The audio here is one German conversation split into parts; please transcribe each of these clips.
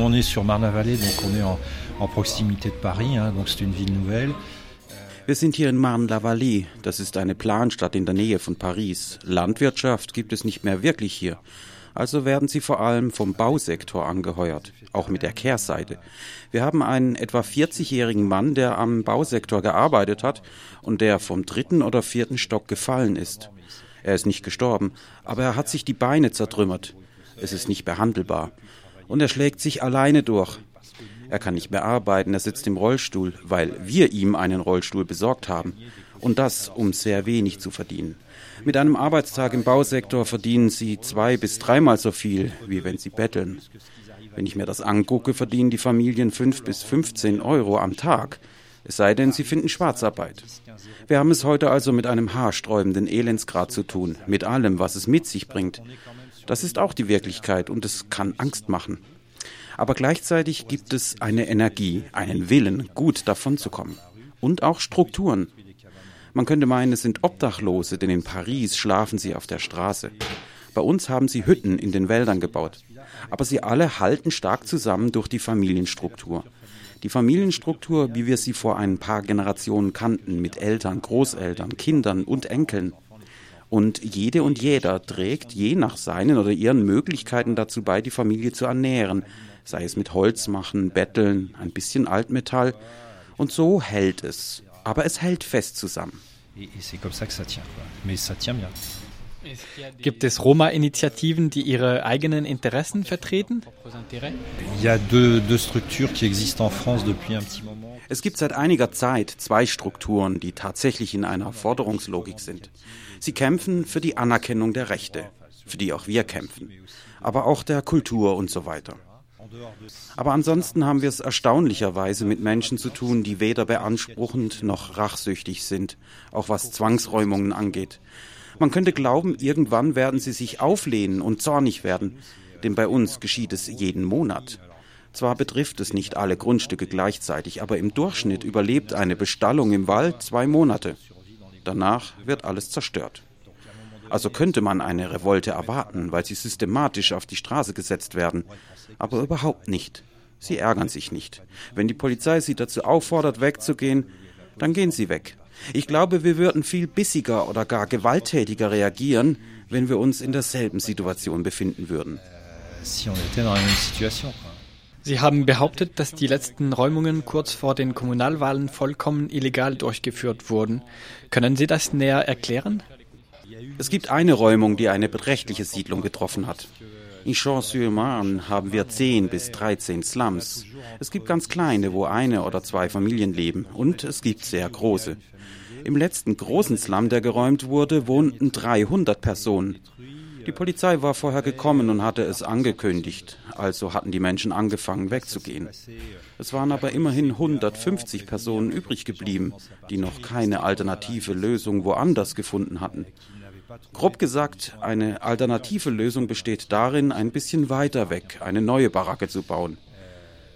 nous on est sur Marne-la-Vallée, donc on est en, en proximité de Paris, hein, donc c'est une ville nouvelle. Wir sind hier in Marne-la-Vallée. Das ist eine Planstadt in der Nähe von Paris. Landwirtschaft gibt es nicht mehr wirklich hier. Also werden sie vor allem vom Bausektor angeheuert, auch mit der Kehrseite. Wir haben einen etwa 40-jährigen Mann, der am Bausektor gearbeitet hat und der vom dritten oder vierten Stock gefallen ist. Er ist nicht gestorben, aber er hat sich die Beine zertrümmert. Es ist nicht behandelbar. Und er schlägt sich alleine durch. Er kann nicht mehr arbeiten, er sitzt im Rollstuhl, weil wir ihm einen Rollstuhl besorgt haben. Und das, um sehr wenig zu verdienen. Mit einem Arbeitstag im Bausektor verdienen sie zwei bis dreimal so viel, wie wenn sie betteln. Wenn ich mir das angucke, verdienen die Familien fünf bis 15 Euro am Tag. Es sei denn, sie finden Schwarzarbeit. Wir haben es heute also mit einem haarsträubenden Elendsgrad zu tun, mit allem, was es mit sich bringt. Das ist auch die Wirklichkeit und es kann Angst machen. Aber gleichzeitig gibt es eine Energie, einen Willen, gut davonzukommen. Und auch Strukturen. Man könnte meinen, es sind Obdachlose, denn in Paris schlafen sie auf der Straße. Bei uns haben sie Hütten in den Wäldern gebaut. Aber sie alle halten stark zusammen durch die Familienstruktur. Die Familienstruktur, wie wir sie vor ein paar Generationen kannten, mit Eltern, Großeltern, Kindern und Enkeln. Und jede und jeder trägt je nach seinen oder ihren Möglichkeiten dazu bei, die Familie zu ernähren, sei es mit Holz machen, Betteln, ein bisschen Altmetall. Und so hält es. Aber es hält fest zusammen. Gibt es Roma-Initiativen, die ihre eigenen Interessen vertreten? Es gibt seit einiger Zeit zwei Strukturen, die tatsächlich in einer Forderungslogik sind. Sie kämpfen für die Anerkennung der Rechte, für die auch wir kämpfen, aber auch der Kultur und so weiter. Aber ansonsten haben wir es erstaunlicherweise mit Menschen zu tun, die weder beanspruchend noch rachsüchtig sind, auch was Zwangsräumungen angeht. Man könnte glauben, irgendwann werden sie sich auflehnen und zornig werden, denn bei uns geschieht es jeden Monat. Zwar betrifft es nicht alle Grundstücke gleichzeitig, aber im Durchschnitt überlebt eine Bestallung im Wald zwei Monate. Danach wird alles zerstört. Also könnte man eine Revolte erwarten, weil sie systematisch auf die Straße gesetzt werden. Aber überhaupt nicht. Sie ärgern sich nicht. Wenn die Polizei sie dazu auffordert, wegzugehen, dann gehen sie weg. Ich glaube, wir würden viel bissiger oder gar gewalttätiger reagieren, wenn wir uns in derselben Situation befinden würden. Sie haben behauptet, dass die letzten Räumungen kurz vor den Kommunalwahlen vollkommen illegal durchgeführt wurden. Können Sie das näher erklären? Es gibt eine Räumung, die eine beträchtliche Siedlung getroffen hat. In Champs-sur-Marne haben wir 10 bis 13 Slums. Es gibt ganz kleine, wo eine oder zwei Familien leben, und es gibt sehr große. Im letzten großen Slum, der geräumt wurde, wohnten 300 Personen. Die Polizei war vorher gekommen und hatte es angekündigt, also hatten die Menschen angefangen wegzugehen. Es waren aber immerhin 150 Personen übrig geblieben, die noch keine alternative Lösung woanders gefunden hatten. Grob gesagt, eine alternative Lösung besteht darin, ein bisschen weiter weg eine neue Baracke zu bauen.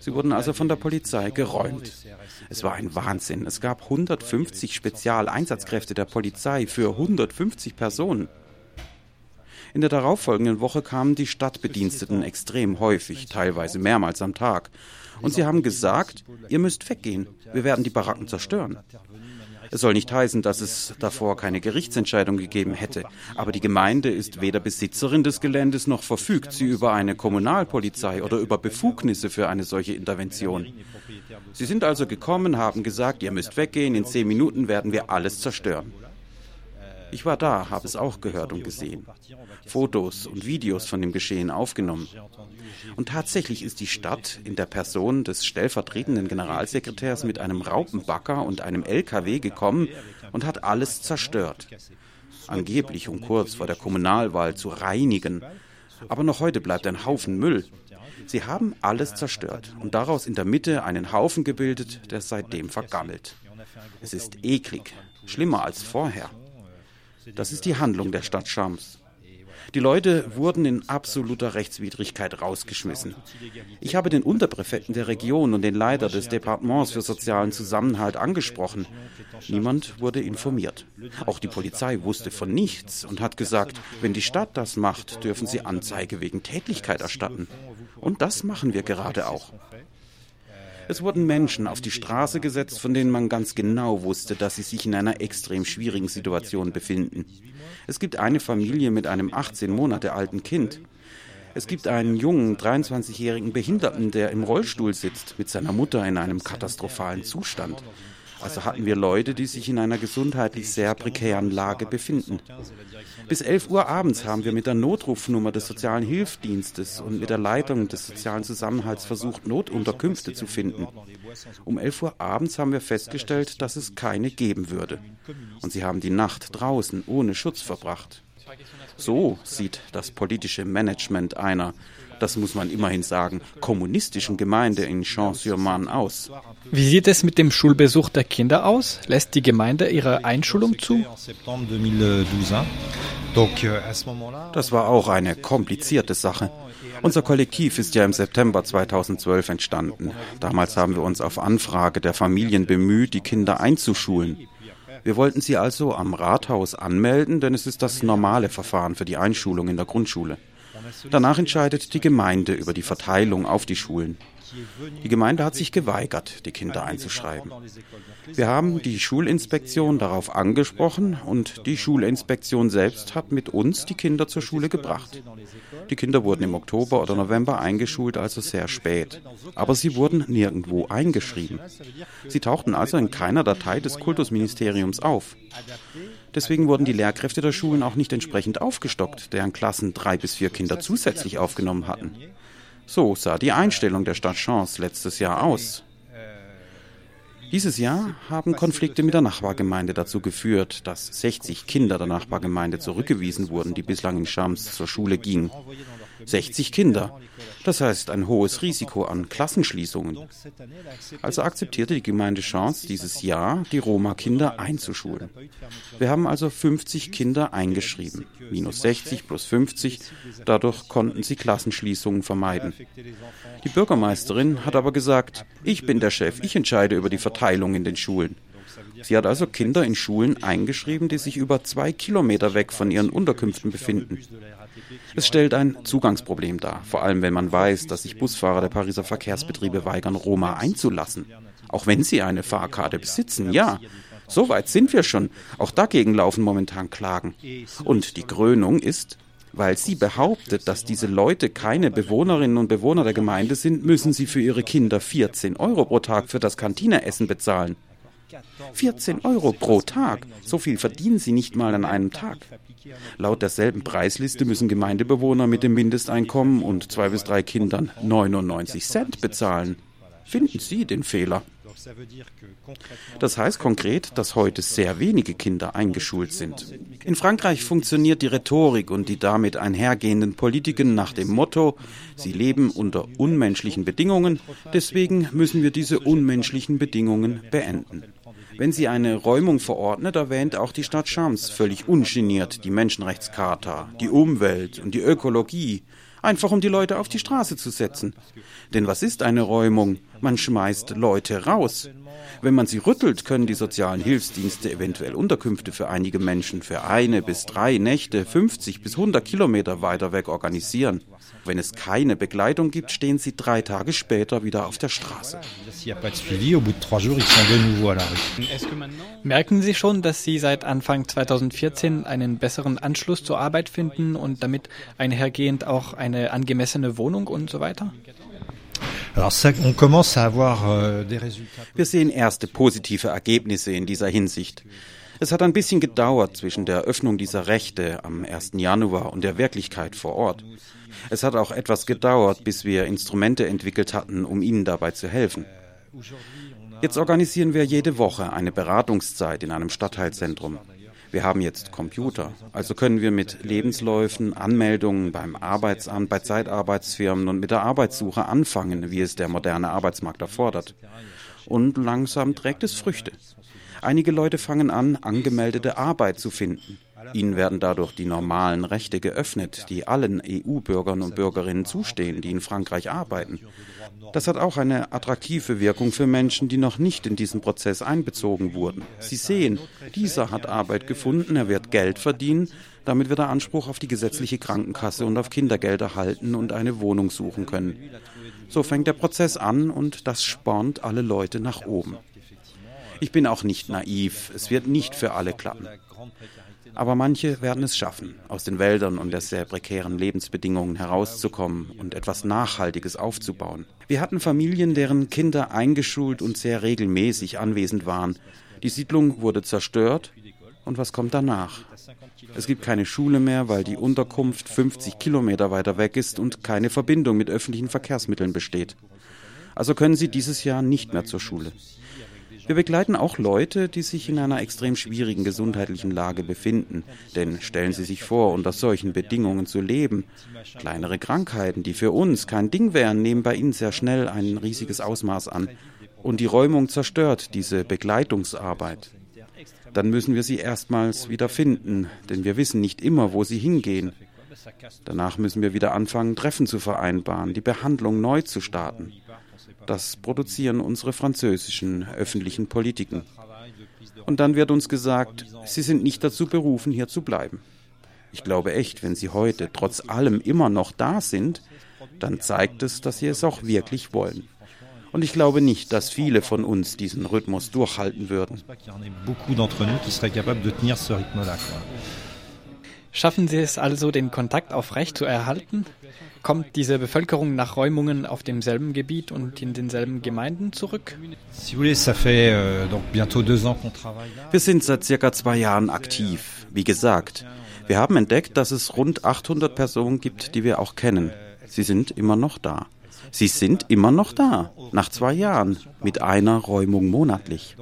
Sie wurden also von der Polizei geräumt. Es war ein Wahnsinn. Es gab 150 Spezialeinsatzkräfte der Polizei für 150 Personen. In der darauffolgenden Woche kamen die Stadtbediensteten extrem häufig, teilweise mehrmals am Tag. Und sie haben gesagt, ihr müsst weggehen, wir werden die Baracken zerstören. Es soll nicht heißen, dass es davor keine Gerichtsentscheidung gegeben hätte, aber die Gemeinde ist weder Besitzerin des Geländes noch verfügt sie über eine Kommunalpolizei oder über Befugnisse für eine solche Intervention. Sie sind also gekommen, haben gesagt, ihr müsst weggehen, in zehn Minuten werden wir alles zerstören. Ich war da, habe es auch gehört und gesehen. Fotos und Videos von dem Geschehen aufgenommen. Und tatsächlich ist die Stadt in der Person des stellvertretenden Generalsekretärs mit einem Raupenbacker und einem LKW gekommen und hat alles zerstört. Angeblich, um kurz vor der Kommunalwahl zu reinigen. Aber noch heute bleibt ein Haufen Müll. Sie haben alles zerstört und daraus in der Mitte einen Haufen gebildet, der seitdem vergammelt. Es ist eklig, schlimmer als vorher. Das ist die Handlung der Stadt Schams. Die Leute wurden in absoluter Rechtswidrigkeit rausgeschmissen. Ich habe den Unterpräfekten der Region und den Leiter des Departements für sozialen Zusammenhalt angesprochen. Niemand wurde informiert. Auch die Polizei wusste von nichts und hat gesagt, wenn die Stadt das macht, dürfen sie Anzeige wegen Tätigkeit erstatten. Und das machen wir gerade auch. Es wurden Menschen auf die Straße gesetzt, von denen man ganz genau wusste, dass sie sich in einer extrem schwierigen Situation befinden. Es gibt eine Familie mit einem 18 Monate alten Kind. Es gibt einen jungen, 23-jährigen Behinderten, der im Rollstuhl sitzt, mit seiner Mutter in einem katastrophalen Zustand. Also hatten wir Leute, die sich in einer gesundheitlich sehr prekären Lage befinden. Bis 11 Uhr abends haben wir mit der Notrufnummer des sozialen Hilfsdienstes und mit der Leitung des sozialen Zusammenhalts versucht, Notunterkünfte zu finden. Um 11 Uhr abends haben wir festgestellt, dass es keine geben würde. Und sie haben die Nacht draußen ohne Schutz verbracht. So sieht das politische Management einer das muss man immerhin sagen, kommunistischen Gemeinde in Champs-sur-Marne aus. Wie sieht es mit dem Schulbesuch der Kinder aus? Lässt die Gemeinde ihre Einschulung zu? Das war auch eine komplizierte Sache. Unser Kollektiv ist ja im September 2012 entstanden. Damals haben wir uns auf Anfrage der Familien bemüht, die Kinder einzuschulen. Wir wollten sie also am Rathaus anmelden, denn es ist das normale Verfahren für die Einschulung in der Grundschule. Danach entscheidet die Gemeinde über die Verteilung auf die Schulen. Die Gemeinde hat sich geweigert, die Kinder einzuschreiben. Wir haben die Schulinspektion darauf angesprochen und die Schulinspektion selbst hat mit uns die Kinder zur Schule gebracht. Die Kinder wurden im Oktober oder November eingeschult, also sehr spät. Aber sie wurden nirgendwo eingeschrieben. Sie tauchten also in keiner Datei des Kultusministeriums auf. Deswegen wurden die Lehrkräfte der Schulen auch nicht entsprechend aufgestockt, deren Klassen drei bis vier Kinder zusätzlich aufgenommen hatten. So sah die Einstellung der Stadt Chance letztes Jahr aus. Dieses Jahr haben Konflikte mit der Nachbargemeinde dazu geführt, dass 60 Kinder der Nachbargemeinde zurückgewiesen wurden, die bislang in Schams zur Schule gingen. 60 Kinder. Das heißt ein hohes Risiko an Klassenschließungen. Also akzeptierte die Gemeinde Chance dieses Jahr, die Roma-Kinder einzuschulen. Wir haben also 50 Kinder eingeschrieben. Minus 60 plus 50. Dadurch konnten sie Klassenschließungen vermeiden. Die Bürgermeisterin hat aber gesagt, ich bin der Chef, ich entscheide über die Verteilung in den Schulen. Sie hat also Kinder in Schulen eingeschrieben, die sich über zwei Kilometer weg von ihren Unterkünften befinden. Es stellt ein Zugangsproblem dar, vor allem wenn man weiß, dass sich Busfahrer der Pariser Verkehrsbetriebe weigern, Roma einzulassen. Auch wenn sie eine Fahrkarte besitzen, ja. So weit sind wir schon. Auch dagegen laufen momentan Klagen. Und die Krönung ist, weil sie behauptet, dass diese Leute keine Bewohnerinnen und Bewohner der Gemeinde sind, müssen sie für ihre Kinder 14 Euro pro Tag für das Kantineessen bezahlen. 14 Euro pro Tag. So viel verdienen sie nicht mal an einem Tag. Laut derselben Preisliste müssen Gemeindebewohner mit dem Mindesteinkommen und zwei bis drei Kindern 99 Cent bezahlen. Finden Sie den Fehler? Das heißt konkret, dass heute sehr wenige Kinder eingeschult sind. In Frankreich funktioniert die Rhetorik und die damit einhergehenden Politiken nach dem Motto, sie leben unter unmenschlichen Bedingungen, deswegen müssen wir diese unmenschlichen Bedingungen beenden. Wenn sie eine Räumung verordnet, erwähnt auch die Stadt Schams völlig ungeniert die Menschenrechtscharta, die Umwelt und die Ökologie, einfach um die Leute auf die Straße zu setzen. Denn was ist eine Räumung? Man schmeißt Leute raus. Wenn man sie rüttelt, können die sozialen Hilfsdienste eventuell Unterkünfte für einige Menschen für eine bis drei Nächte 50 bis 100 Kilometer weiter weg organisieren. Wenn es keine Begleitung gibt, stehen sie drei Tage später wieder auf der Straße. Merken Sie schon, dass Sie seit Anfang 2014 einen besseren Anschluss zur Arbeit finden und damit einhergehend auch eine angemessene Wohnung und so weiter? Euh, Wir sehen erste positive Ergebnisse in dieser Hinsicht. Es hat ein bisschen gedauert zwischen der Eröffnung dieser Rechte am 1. Januar und der Wirklichkeit vor Ort. Es hat auch etwas gedauert, bis wir Instrumente entwickelt hatten, um Ihnen dabei zu helfen. Jetzt organisieren wir jede Woche eine Beratungszeit in einem Stadtteilzentrum. Wir haben jetzt Computer, also können wir mit Lebensläufen, Anmeldungen beim Arbeitsamt, bei Zeitarbeitsfirmen und mit der Arbeitssuche anfangen, wie es der moderne Arbeitsmarkt erfordert. Und langsam trägt es Früchte. Einige Leute fangen an, angemeldete Arbeit zu finden. Ihnen werden dadurch die normalen Rechte geöffnet, die allen EU-Bürgern und Bürgerinnen zustehen, die in Frankreich arbeiten. Das hat auch eine attraktive Wirkung für Menschen, die noch nicht in diesen Prozess einbezogen wurden. Sie sehen, dieser hat Arbeit gefunden, er wird Geld verdienen, damit wird er Anspruch auf die gesetzliche Krankenkasse und auf Kindergeld erhalten und eine Wohnung suchen können. So fängt der Prozess an und das spornt alle Leute nach oben. Ich bin auch nicht naiv, es wird nicht für alle klappen. Aber manche werden es schaffen, aus den Wäldern und der sehr prekären Lebensbedingungen herauszukommen und etwas Nachhaltiges aufzubauen. Wir hatten Familien, deren Kinder eingeschult und sehr regelmäßig anwesend waren. Die Siedlung wurde zerstört. Und was kommt danach? Es gibt keine Schule mehr, weil die Unterkunft 50 Kilometer weiter weg ist und keine Verbindung mit öffentlichen Verkehrsmitteln besteht. Also können sie dieses Jahr nicht mehr zur Schule. Wir begleiten auch Leute, die sich in einer extrem schwierigen gesundheitlichen Lage befinden. Denn stellen Sie sich vor, unter solchen Bedingungen zu leben. Kleinere Krankheiten, die für uns kein Ding wären, nehmen bei Ihnen sehr schnell ein riesiges Ausmaß an. Und die Räumung zerstört diese Begleitungsarbeit. Dann müssen wir sie erstmals wieder finden, denn wir wissen nicht immer, wo sie hingehen. Danach müssen wir wieder anfangen, Treffen zu vereinbaren, die Behandlung neu zu starten. Das produzieren unsere französischen öffentlichen Politiken. Und dann wird uns gesagt, sie sind nicht dazu berufen, hier zu bleiben. Ich glaube echt, wenn sie heute trotz allem immer noch da sind, dann zeigt es, dass sie es auch wirklich wollen. Und ich glaube nicht, dass viele von uns diesen Rhythmus durchhalten würden. Schaffen Sie es also, den Kontakt aufrecht zu erhalten? Kommt diese Bevölkerung nach Räumungen auf demselben Gebiet und in denselben Gemeinden zurück? Euh, wir sind seit circa zwei Jahren aktiv. Wie gesagt, wir haben entdeckt, dass es rund 800 Personen gibt, die wir auch kennen. Sie sind immer noch da. Sie sind immer noch da, nach zwei Jahren, mit einer Räumung monatlich.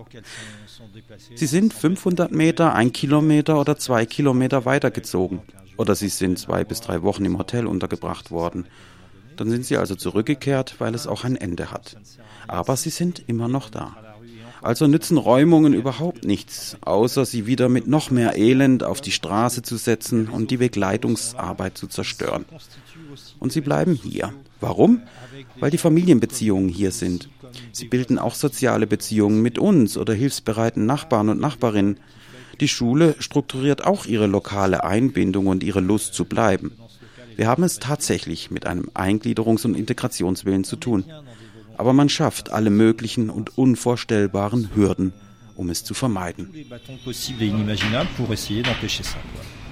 Sie sind 500 Meter, ein Kilometer oder zwei Kilometer weitergezogen oder sie sind zwei bis drei Wochen im Hotel untergebracht worden. Dann sind sie also zurückgekehrt, weil es auch ein Ende hat. Aber sie sind immer noch da. Also nützen Räumungen überhaupt nichts, außer sie wieder mit noch mehr Elend auf die Straße zu setzen und die Begleitungsarbeit zu zerstören. Und sie bleiben hier. Warum? Weil die Familienbeziehungen hier sind. Sie bilden auch soziale Beziehungen mit uns oder hilfsbereiten Nachbarn und Nachbarinnen. Die Schule strukturiert auch ihre lokale Einbindung und ihre Lust zu bleiben. Wir haben es tatsächlich mit einem Eingliederungs- und Integrationswillen zu tun. Aber man schafft alle möglichen und unvorstellbaren Hürden, um es zu vermeiden.